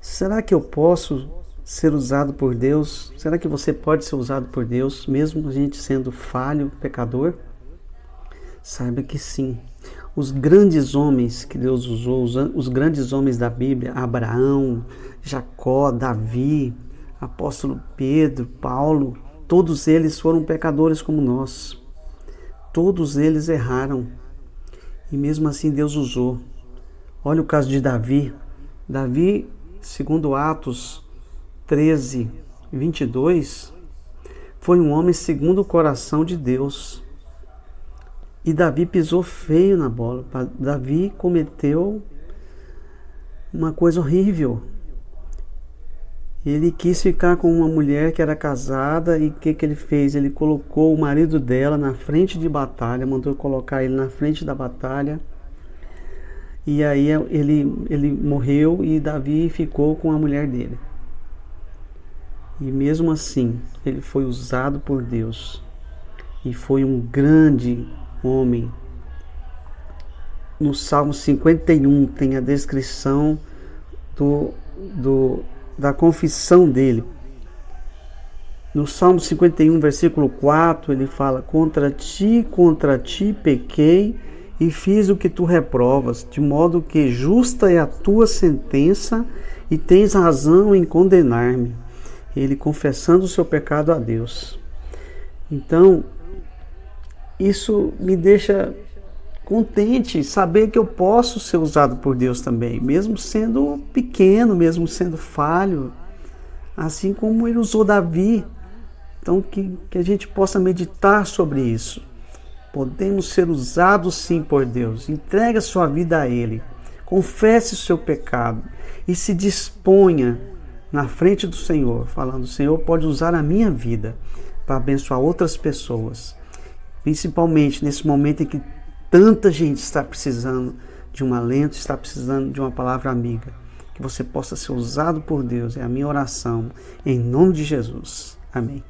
Será que eu posso ser usado por Deus? Será que você pode ser usado por Deus, mesmo a gente sendo falho, pecador? Saiba que sim. Os grandes homens que Deus usou, os grandes homens da Bíblia, Abraão, Jacó, Davi, apóstolo Pedro, Paulo, todos eles foram pecadores como nós. Todos eles erraram. E mesmo assim Deus usou. Olha o caso de Davi. Davi segundo Atos 13, 22, foi um homem segundo o coração de Deus. E Davi pisou feio na bola. Davi cometeu uma coisa horrível. Ele quis ficar com uma mulher que era casada e o que, que ele fez? Ele colocou o marido dela na frente de batalha, mandou colocar ele na frente da batalha e aí ele, ele morreu e Davi ficou com a mulher dele. E mesmo assim, ele foi usado por Deus e foi um grande homem. No Salmo 51 tem a descrição do, do, da confissão dele. No Salmo 51, versículo 4, ele fala: Contra ti, contra ti pequei e fiz o que tu reprovas, de modo que justa é a tua sentença e tens razão em condenar-me. Ele confessando o seu pecado a Deus. Então, isso me deixa contente saber que eu posso ser usado por Deus também, mesmo sendo pequeno, mesmo sendo falho, assim como ele usou Davi. Então, que, que a gente possa meditar sobre isso. Podemos ser usados sim por Deus. Entregue a sua vida a Ele. Confesse o seu pecado e se disponha na frente do Senhor, falando: o Senhor pode usar a minha vida para abençoar outras pessoas. Principalmente nesse momento em que tanta gente está precisando de um alento, está precisando de uma palavra amiga. Que você possa ser usado por Deus. É a minha oração. Em nome de Jesus. Amém.